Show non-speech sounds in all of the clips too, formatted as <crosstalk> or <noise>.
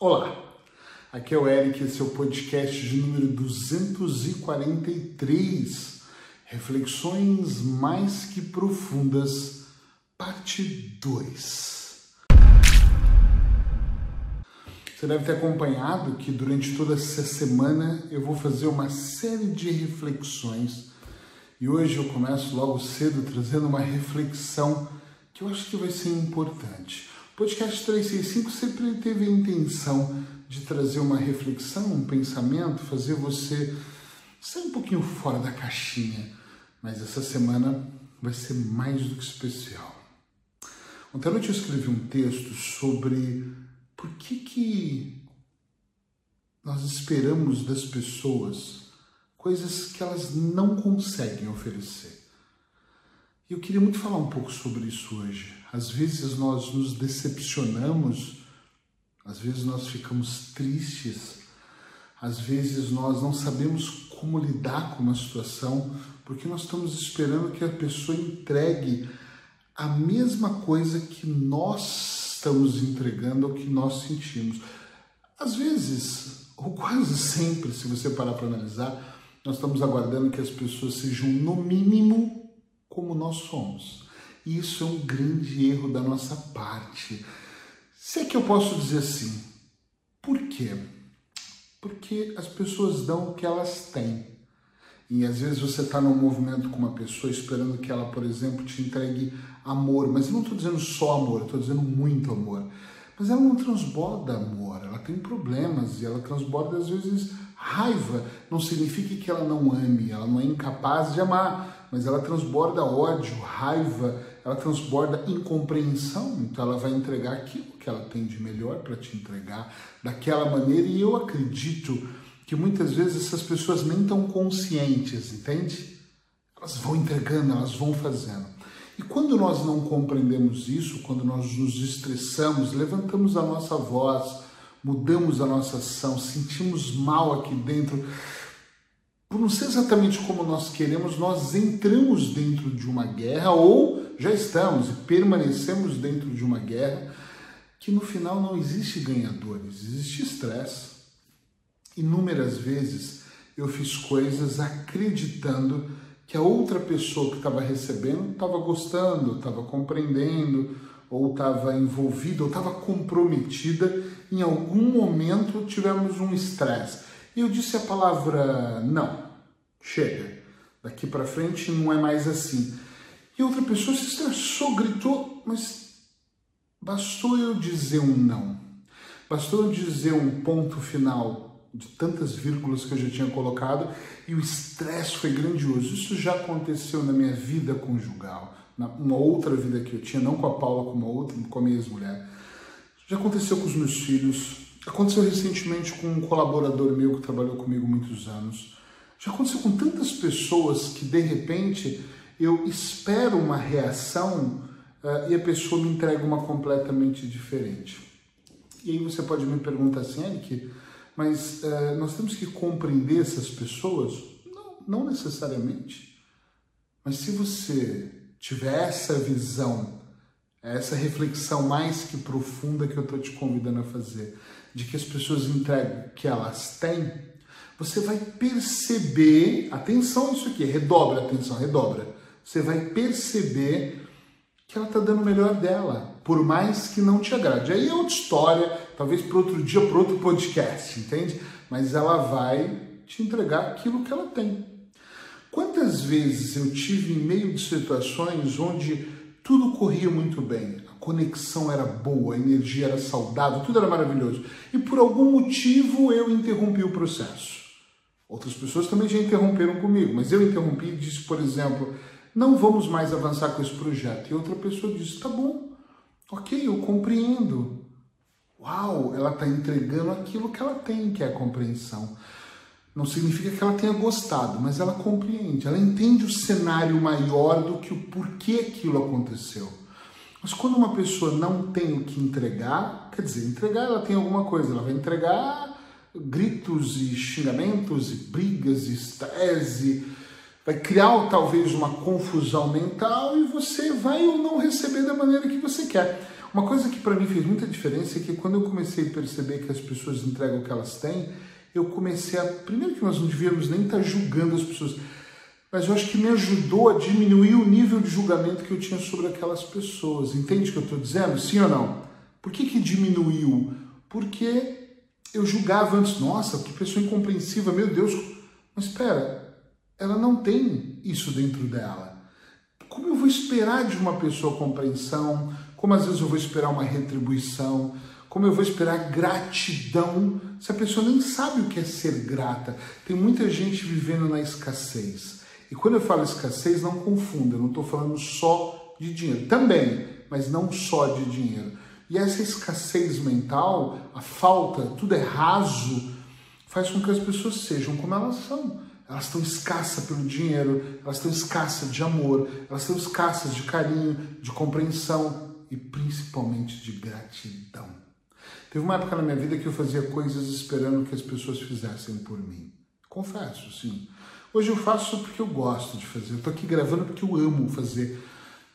Olá, aqui é o Eric, esse é o podcast de número 243, Reflexões Mais Que Profundas, parte 2. Você deve ter acompanhado que durante toda essa semana eu vou fazer uma série de reflexões e hoje eu começo logo cedo trazendo uma reflexão que eu acho que vai ser importante. Podcast 365 sempre teve a intenção de trazer uma reflexão, um pensamento, fazer você sair um pouquinho fora da caixinha. Mas essa semana vai ser mais do que especial. Ontem à noite eu escrevi um texto sobre por que, que nós esperamos das pessoas coisas que elas não conseguem oferecer. E eu queria muito falar um pouco sobre isso hoje. Às vezes nós nos decepcionamos, às vezes nós ficamos tristes, às vezes nós não sabemos como lidar com uma situação porque nós estamos esperando que a pessoa entregue a mesma coisa que nós estamos entregando ao que nós sentimos. Às vezes, ou quase sempre, se você parar para analisar, nós estamos aguardando que as pessoas sejam, no mínimo, como nós somos. E isso é um grande erro da nossa parte. Se é que eu posso dizer assim, por quê? Porque as pessoas dão o que elas têm. E às vezes você está num movimento com uma pessoa esperando que ela, por exemplo, te entregue amor. Mas eu não estou dizendo só amor, estou dizendo muito amor. Mas ela não transborda amor, ela tem problemas e ela transborda às vezes raiva. Não significa que ela não ame, ela não é incapaz de amar mas ela transborda ódio, raiva, ela transborda incompreensão, então ela vai entregar aquilo que ela tem de melhor para te entregar daquela maneira, e eu acredito que muitas vezes essas pessoas nem estão conscientes, entende? Elas vão entregando, elas vão fazendo. E quando nós não compreendemos isso, quando nós nos estressamos, levantamos a nossa voz, mudamos a nossa ação, sentimos mal aqui dentro, por não ser exatamente como nós queremos, nós entramos dentro de uma guerra ou já estamos e permanecemos dentro de uma guerra que no final não existe ganhadores, existe estresse. Inúmeras vezes eu fiz coisas acreditando que a outra pessoa que estava recebendo estava gostando, estava compreendendo, ou estava envolvida, ou estava comprometida. Em algum momento tivemos um estresse. E eu disse a palavra não, chega. Daqui para frente não é mais assim. E outra pessoa se estressou, gritou, mas bastou eu dizer um não. Bastou eu dizer um ponto final de tantas vírgulas que eu já tinha colocado e o estresse foi grandioso. Isso já aconteceu na minha vida conjugal, na uma outra vida que eu tinha, não com a Paula, com uma outra, com a minha ex-mulher. Já aconteceu com os meus filhos, Aconteceu recentemente com um colaborador meu que trabalhou comigo muitos anos. Já aconteceu com tantas pessoas que de repente eu espero uma reação uh, e a pessoa me entrega uma completamente diferente. E aí você pode me perguntar assim, Eric, mas uh, nós temos que compreender essas pessoas? Não, não necessariamente. Mas se você tiver essa visão, essa reflexão mais que profunda que eu estou te convidando a fazer, de que as pessoas entregam que elas têm, você vai perceber, atenção isso aqui, redobra atenção, redobra. Você vai perceber que ela está dando o melhor dela, por mais que não te agrade. Aí é outra história, talvez para outro dia, para outro podcast, entende? Mas ela vai te entregar aquilo que ela tem. Quantas vezes eu tive em meio de situações onde tudo corria muito bem, conexão era boa, a energia era saudável, tudo era maravilhoso. E por algum motivo eu interrompi o processo. Outras pessoas também já interromperam comigo, mas eu interrompi e disse, por exemplo, não vamos mais avançar com esse projeto. E outra pessoa disse, tá bom, ok, eu compreendo. Uau, ela está entregando aquilo que ela tem, que é a compreensão. Não significa que ela tenha gostado, mas ela compreende, ela entende o cenário maior do que o porquê aquilo aconteceu. Mas quando uma pessoa não tem o que entregar, quer dizer, entregar ela tem alguma coisa, ela vai entregar gritos e xingamentos e brigas e estresse, vai criar talvez uma confusão mental e você vai ou não receber da maneira que você quer. Uma coisa que para mim fez muita diferença é que quando eu comecei a perceber que as pessoas entregam o que elas têm, eu comecei a. Primeiro que nós não devíamos nem estar tá julgando as pessoas, mas eu acho que me ajudou a diminuir o nível de julgamento que eu tinha sobre aquelas pessoas. Entende o que eu estou dizendo? Sim ou não? Por que, que diminuiu? Porque eu julgava antes, nossa, que pessoa incompreensiva, meu Deus, mas espera, ela não tem isso dentro dela. Como eu vou esperar de uma pessoa compreensão? Como às vezes eu vou esperar uma retribuição? Como eu vou esperar gratidão se a pessoa nem sabe o que é ser grata? Tem muita gente vivendo na escassez. E quando eu falo escassez, não confunda, eu não estou falando só de dinheiro. Também, mas não só de dinheiro. E essa escassez mental, a falta, tudo é raso, faz com que as pessoas sejam como elas são. Elas estão escassas pelo dinheiro, elas estão escassas de amor, elas estão escassas de carinho, de compreensão e principalmente de gratidão. Teve uma época na minha vida que eu fazia coisas esperando que as pessoas fizessem por mim. Confesso, sim. Hoje eu faço porque eu gosto de fazer. Eu estou aqui gravando porque eu amo fazer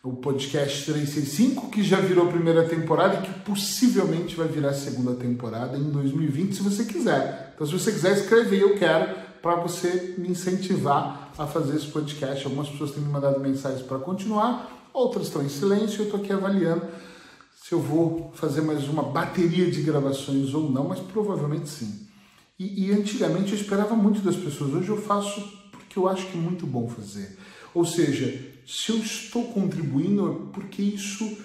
o podcast 365, que já virou primeira temporada e que possivelmente vai virar segunda temporada em 2020, se você quiser. Então, se você quiser, escrever eu quero para você me incentivar a fazer esse podcast. Algumas pessoas têm me mandado mensagens para continuar, outras estão em silêncio. Eu estou aqui avaliando eu vou fazer mais uma bateria de gravações ou não, mas provavelmente sim. E, e antigamente eu esperava muito das pessoas, hoje eu faço porque eu acho que é muito bom fazer. Ou seja, se eu estou contribuindo é porque isso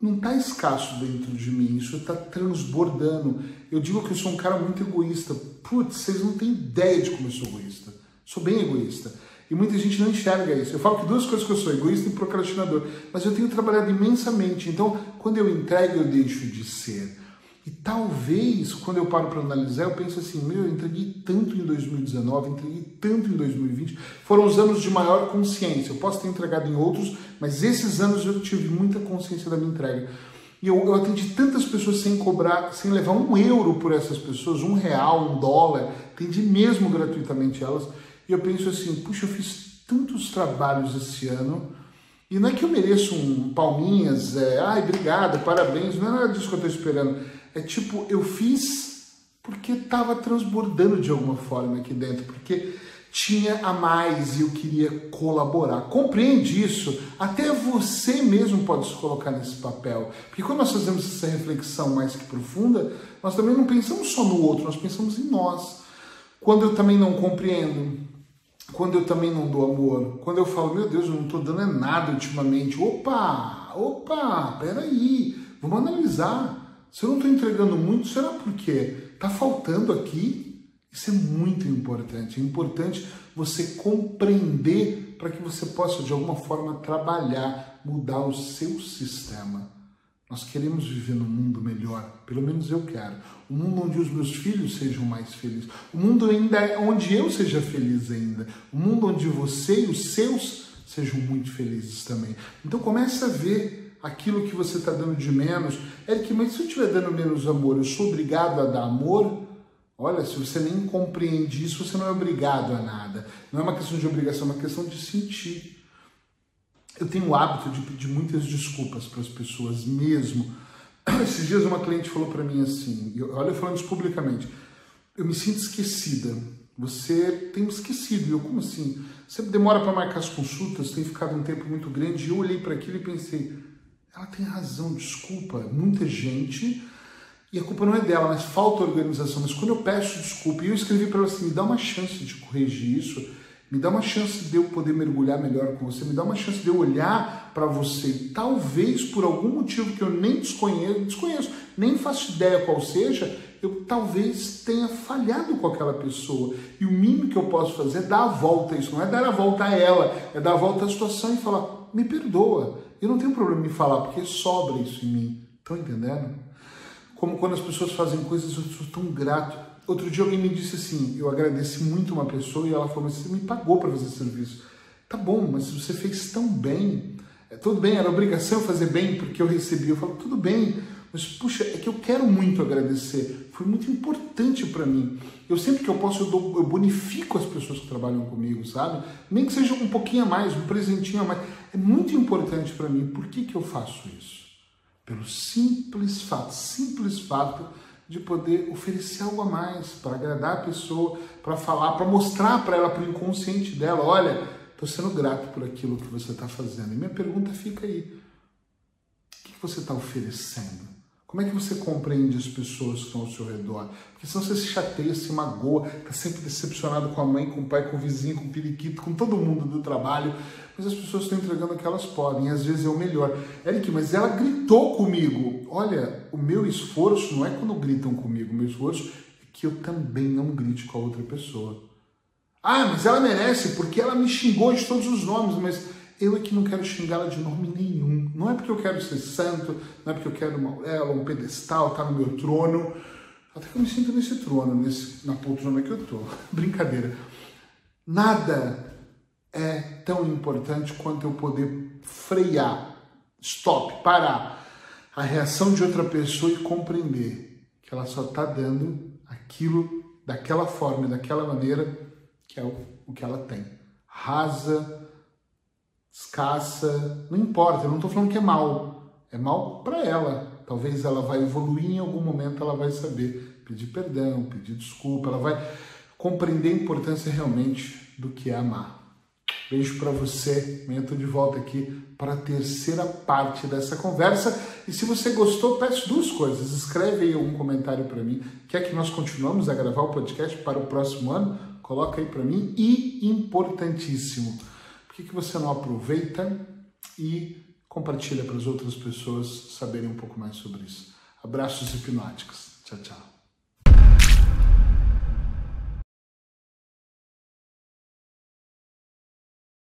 não está escasso dentro de mim, isso está transbordando. Eu digo que eu sou um cara muito egoísta. Putz, vocês não têm ideia de como eu sou egoísta. Sou bem egoísta. E muita gente não enxerga isso. Eu falo que duas coisas que eu sou, egoísta e procrastinador. Mas eu tenho trabalhado imensamente. Então, quando eu entrego, eu deixo de ser. E talvez, quando eu paro para analisar, eu penso assim, meu, eu entreguei tanto em 2019, entreguei tanto em 2020, foram os anos de maior consciência. Eu posso ter entregado em outros, mas esses anos eu tive muita consciência da minha entrega. E eu, eu atendi tantas pessoas sem cobrar, sem levar um euro por essas pessoas, um real, um dólar, atendi mesmo gratuitamente elas. E eu penso assim, puxa, eu fiz tantos trabalhos esse ano, e não é que eu mereço um palminhas, é, ai, obrigado, parabéns, não é nada disso que eu estou esperando é tipo, eu fiz porque estava transbordando de alguma forma aqui dentro, porque tinha a mais e eu queria colaborar. Compreende isso? Até você mesmo pode se colocar nesse papel. Porque quando nós fazemos essa reflexão mais que profunda, nós também não pensamos só no outro, nós pensamos em nós. Quando eu também não compreendo, quando eu também não dou amor, quando eu falo, meu Deus, eu não estou dando nada ultimamente. Opa, opa, peraí, vamos analisar. Se eu não estou entregando muito, será porque está faltando aqui? Isso é muito importante. É importante você compreender para que você possa, de alguma forma, trabalhar, mudar o seu sistema. Nós queremos viver num mundo melhor, pelo menos eu quero. Um mundo onde os meus filhos sejam mais felizes. Um mundo ainda onde eu seja feliz ainda. Um mundo onde você e os seus sejam muito felizes também. Então comece a ver aquilo que você está dando de menos. Eric, mas se eu estiver dando menos amor, eu sou obrigado a dar amor? Olha, se você nem compreende isso, você não é obrigado a nada. Não é uma questão de obrigação, é uma questão de sentir. Eu tenho o hábito de pedir muitas desculpas para as pessoas mesmo. <clears throat> Esses dias uma cliente falou para mim assim, olha eu falando isso publicamente, eu me sinto esquecida. Você tem me esquecido. Eu, como assim? Você demora para marcar as consultas, tem ficado um tempo muito grande. E eu olhei para aquilo e pensei, ela tem razão, desculpa, muita gente, e a culpa não é dela, mas falta organização. Mas quando eu peço desculpa, e eu escrevi para ela assim, me dá uma chance de corrigir isso, me dá uma chance de eu poder mergulhar melhor com você, me dá uma chance de eu olhar para você, talvez por algum motivo que eu nem desconheço, desconheço, nem faço ideia qual seja, eu talvez tenha falhado com aquela pessoa. E o mínimo que eu posso fazer é dar a volta a isso, não é dar a volta a ela, é dar a volta à situação e falar, me perdoa, eu não tenho problema em falar, porque sobra isso em mim. Estão entendendo? Como quando as pessoas fazem coisas, eu sou tão grato. Outro dia alguém me disse assim, eu agradeci muito uma pessoa e ela falou, mas você me pagou para fazer serviço. Tá bom, mas você fez tão bem. É, tudo bem, era obrigação fazer bem porque eu recebi. Eu falo, tudo bem, mas puxa, é que eu quero muito agradecer. Foi muito importante para mim. Eu sempre que eu posso, eu, dou, eu, bonifico as pessoas que trabalham comigo, sabe? Nem que seja um pouquinho a mais, um presentinho a mais. É muito importante para mim. Por que, que eu faço isso? pelo simples fato, simples fato de poder oferecer algo a mais para agradar a pessoa, para falar, para mostrar para ela, para o inconsciente dela, olha, estou sendo grato por aquilo que você está fazendo. E minha pergunta fica aí: o que você está oferecendo? Como é que você compreende as pessoas que estão ao seu redor? Porque senão você se chateia, se magoa, está sempre decepcionado com a mãe, com o pai, com o vizinho, com o periquito, com todo mundo do trabalho. Mas as pessoas estão entregando o que elas podem, e às vezes é o melhor. Eric, mas ela gritou comigo. Olha, o meu esforço não é quando gritam comigo, o meu esforço é que eu também não grite com a outra pessoa. Ah, mas ela merece, porque ela me xingou de todos os nomes, mas eu é que não quero xingá-la de nome nenhum. Não é porque eu quero ser santo, não é porque eu quero uma ela, um pedestal, estar tá no meu trono. Até que eu me sinto nesse trono, nesse, na poltrona que eu estou. <laughs> Brincadeira. Nada é tão importante quanto eu poder frear, stop, parar a reação de outra pessoa e compreender que ela só está dando aquilo daquela forma, daquela maneira, que é o, o que ela tem. Rasa, escassa, não importa, eu não estou falando que é mal, é mal para ela. Talvez ela vai evoluir em algum momento, ela vai saber pedir perdão, pedir desculpa, ela vai compreender a importância realmente do que é amar. Beijo para você. Amanhã estou de volta aqui para a terceira parte dessa conversa. E se você gostou, peço duas coisas. Escreve aí algum comentário para mim. Quer que nós continuamos a gravar o podcast para o próximo ano? Coloca aí para mim. E importantíssimo por que, que você não aproveita e compartilha para as outras pessoas saberem um pouco mais sobre isso? Abraços hipnóticos. Tchau, tchau.